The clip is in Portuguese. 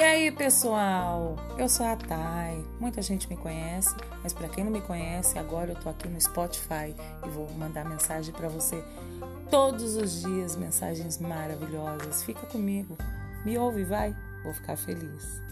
E aí, pessoal? Eu sou a Thay. Muita gente me conhece, mas para quem não me conhece, agora eu tô aqui no Spotify e vou mandar mensagem para você todos os dias, mensagens maravilhosas. Fica comigo. Me ouve, vai. Vou ficar feliz.